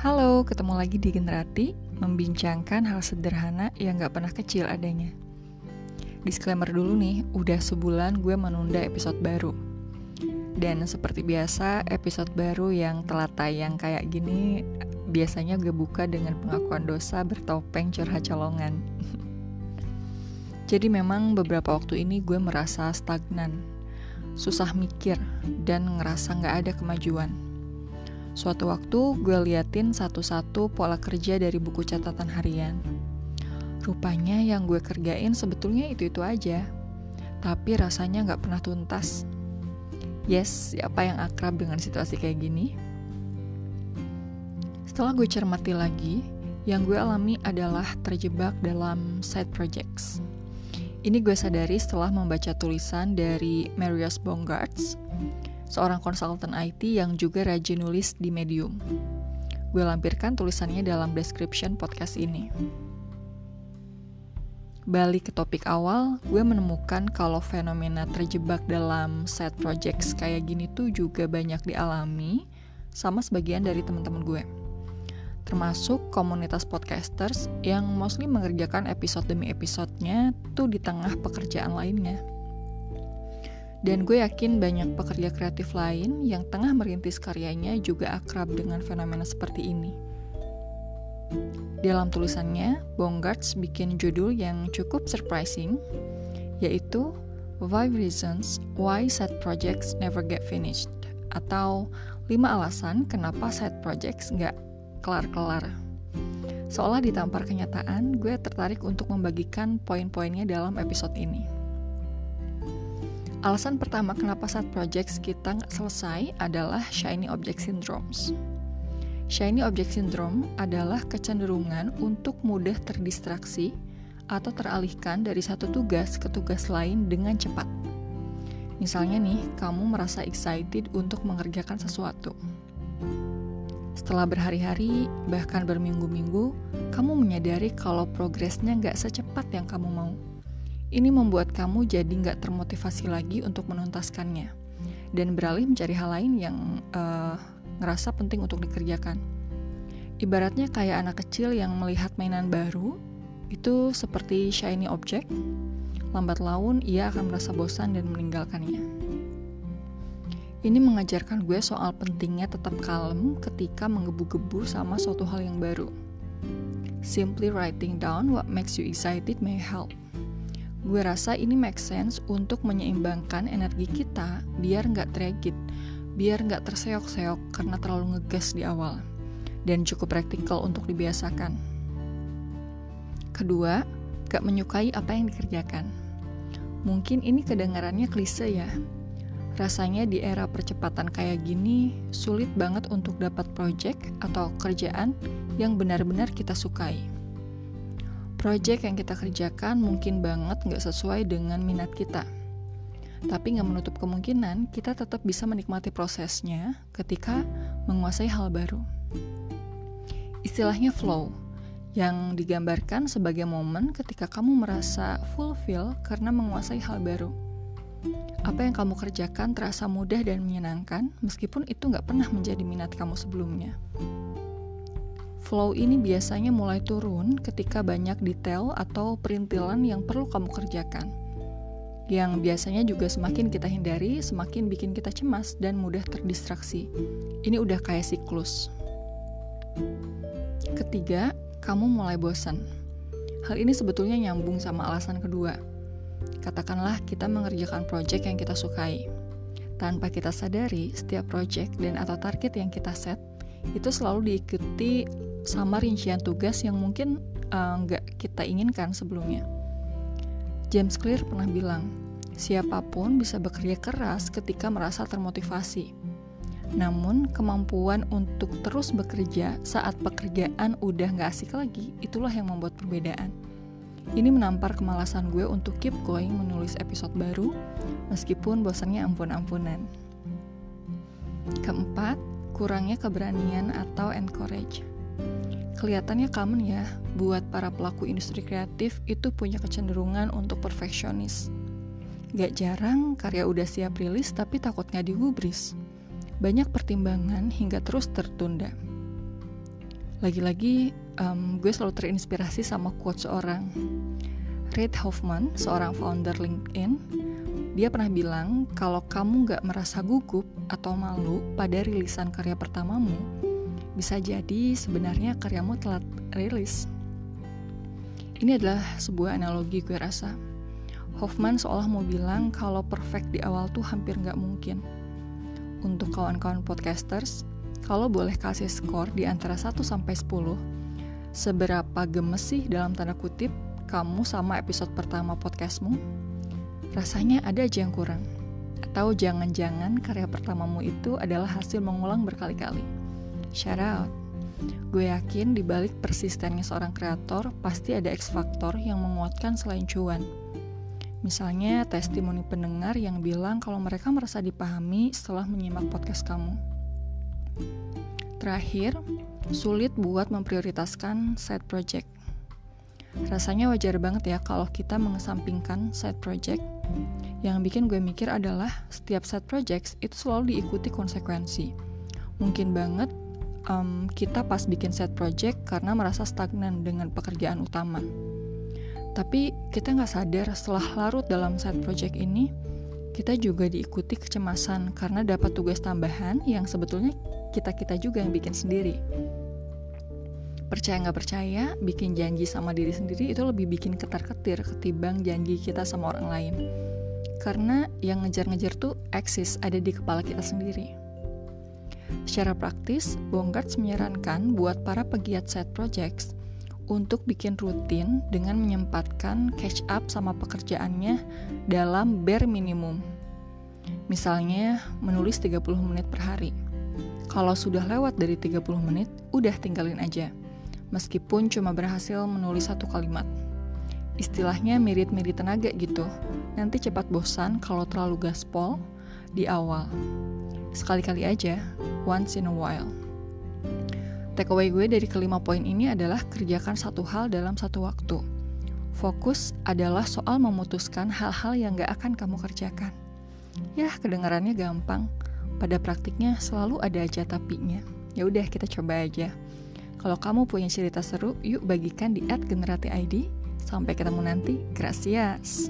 Halo, ketemu lagi di Generati, membincangkan hal sederhana yang gak pernah kecil adanya. Disclaimer dulu nih, udah sebulan gue menunda episode baru. Dan seperti biasa, episode baru yang telah tayang kayak gini, biasanya gue buka dengan pengakuan dosa bertopeng curhat colongan. Jadi memang beberapa waktu ini gue merasa stagnan, susah mikir, dan ngerasa gak ada kemajuan. Suatu waktu gue liatin satu-satu pola kerja dari buku catatan harian. Rupanya yang gue kerjain sebetulnya itu-itu aja, tapi rasanya gak pernah tuntas. Yes, siapa yang akrab dengan situasi kayak gini? Setelah gue cermati lagi, yang gue alami adalah terjebak dalam side projects ini gue sadari setelah membaca tulisan dari Marius Bongarts, seorang konsultan IT yang juga rajin nulis di Medium. Gue lampirkan tulisannya dalam description podcast ini. Balik ke topik awal, gue menemukan kalau fenomena terjebak dalam side projects kayak gini tuh juga banyak dialami sama sebagian dari teman-teman gue termasuk komunitas podcasters yang mostly mengerjakan episode demi episodenya tuh di tengah pekerjaan lainnya. Dan gue yakin banyak pekerja kreatif lain yang tengah merintis karyanya juga akrab dengan fenomena seperti ini. Dalam tulisannya, Bongarts bikin judul yang cukup surprising, yaitu Five Reasons Why Side Projects Never Get Finished, atau 5 alasan kenapa side projects nggak kelar-kelar. Seolah ditampar kenyataan, gue tertarik untuk membagikan poin-poinnya dalam episode ini. Alasan pertama kenapa saat projects kita nggak selesai adalah shiny object syndromes. Shiny object syndrome adalah kecenderungan untuk mudah terdistraksi atau teralihkan dari satu tugas ke tugas lain dengan cepat. Misalnya nih, kamu merasa excited untuk mengerjakan sesuatu. Setelah berhari-hari, bahkan berminggu-minggu, kamu menyadari kalau progresnya nggak secepat yang kamu mau. Ini membuat kamu jadi nggak termotivasi lagi untuk menuntaskannya, dan beralih mencari hal lain yang uh, ngerasa penting untuk dikerjakan. Ibaratnya kayak anak kecil yang melihat mainan baru, itu seperti shiny object, lambat laun ia akan merasa bosan dan meninggalkannya. Ini mengajarkan gue soal pentingnya tetap kalem ketika menggebu-gebu sama suatu hal yang baru. Simply writing down what makes you excited may help. Gue rasa ini make sense untuk menyeimbangkan energi kita biar nggak tragit, biar nggak terseok-seok karena terlalu ngegas di awal, dan cukup praktikal untuk dibiasakan. Kedua, gak menyukai apa yang dikerjakan. Mungkin ini kedengarannya klise ya, Rasanya di era percepatan kayak gini, sulit banget untuk dapat project atau kerjaan yang benar-benar kita sukai. Project yang kita kerjakan mungkin banget nggak sesuai dengan minat kita. Tapi nggak menutup kemungkinan kita tetap bisa menikmati prosesnya ketika menguasai hal baru. Istilahnya flow, yang digambarkan sebagai momen ketika kamu merasa fulfill karena menguasai hal baru apa yang kamu kerjakan terasa mudah dan menyenangkan, meskipun itu nggak pernah menjadi minat kamu sebelumnya. Flow ini biasanya mulai turun ketika banyak detail atau perintilan yang perlu kamu kerjakan. Yang biasanya juga semakin kita hindari, semakin bikin kita cemas dan mudah terdistraksi. Ini udah kayak siklus. Ketiga, kamu mulai bosan. Hal ini sebetulnya nyambung sama alasan kedua Katakanlah kita mengerjakan proyek yang kita sukai. Tanpa kita sadari, setiap proyek dan atau target yang kita set itu selalu diikuti sama rincian tugas yang mungkin eh, nggak uh, kita inginkan sebelumnya. James Clear pernah bilang, siapa pun bisa bekerja keras ketika merasa termotivasi. Namun, kemampuan untuk terus bekerja saat pekerjaan udah nggak asik lagi, itulah yang membuat perbedaan. Ini menampar kemalasan gue untuk keep going menulis episode baru, meskipun bosannya ampun-ampunan. Keempat, kurangnya keberanian atau encourage. Kelihatannya common ya, buat para pelaku industri kreatif itu punya kecenderungan untuk perfeksionis. Gak jarang karya udah siap rilis tapi takut nggak digubris. Banyak pertimbangan hingga terus tertunda. Lagi-lagi um, gue selalu terinspirasi sama quote seorang Reid Hoffman, seorang founder LinkedIn. Dia pernah bilang kalau kamu gak merasa gugup atau malu pada rilisan karya pertamamu, bisa jadi sebenarnya karyamu telat rilis. Ini adalah sebuah analogi gue rasa. Hoffman seolah mau bilang kalau perfect di awal tuh hampir gak mungkin. Untuk kawan-kawan podcasters, kalau boleh kasih skor di antara 1 sampai 10, seberapa gemes sih dalam tanda kutip kamu sama episode pertama podcastmu? Rasanya ada aja yang kurang. Atau jangan-jangan karya pertamamu itu adalah hasil mengulang berkali-kali. Shout out. Gue yakin di balik persistennya seorang kreator pasti ada X faktor yang menguatkan selain cuan. Misalnya testimoni pendengar yang bilang kalau mereka merasa dipahami setelah menyimak podcast kamu. Terakhir, sulit buat memprioritaskan side project. Rasanya wajar banget ya kalau kita mengesampingkan side project. Yang bikin gue mikir adalah setiap side projects itu selalu diikuti konsekuensi. Mungkin banget um, kita pas bikin side project karena merasa stagnan dengan pekerjaan utama. Tapi kita nggak sadar setelah larut dalam side project ini, kita juga diikuti kecemasan karena dapat tugas tambahan yang sebetulnya kita-kita juga yang bikin sendiri percaya nggak percaya, bikin janji sama diri sendiri itu lebih bikin ketar-ketir ketimbang janji kita sama orang lain. Karena yang ngejar-ngejar tuh eksis ada di kepala kita sendiri. Secara praktis, Bongkarts menyarankan buat para pegiat side projects untuk bikin rutin dengan menyempatkan catch up sama pekerjaannya dalam bare minimum. Misalnya, menulis 30 menit per hari. Kalau sudah lewat dari 30 menit, udah tinggalin aja meskipun cuma berhasil menulis satu kalimat. Istilahnya mirip-mirip tenaga gitu. Nanti cepat bosan kalau terlalu gaspol di awal. Sekali-kali aja, once in a while. Takeaway gue dari kelima poin ini adalah kerjakan satu hal dalam satu waktu. Fokus adalah soal memutuskan hal-hal yang gak akan kamu kerjakan. Ya, kedengarannya gampang. Pada praktiknya selalu ada aja tapinya. Ya udah kita coba aja. Kalau kamu punya cerita seru, yuk bagikan di @generati_id. Sampai ketemu nanti. Gracias.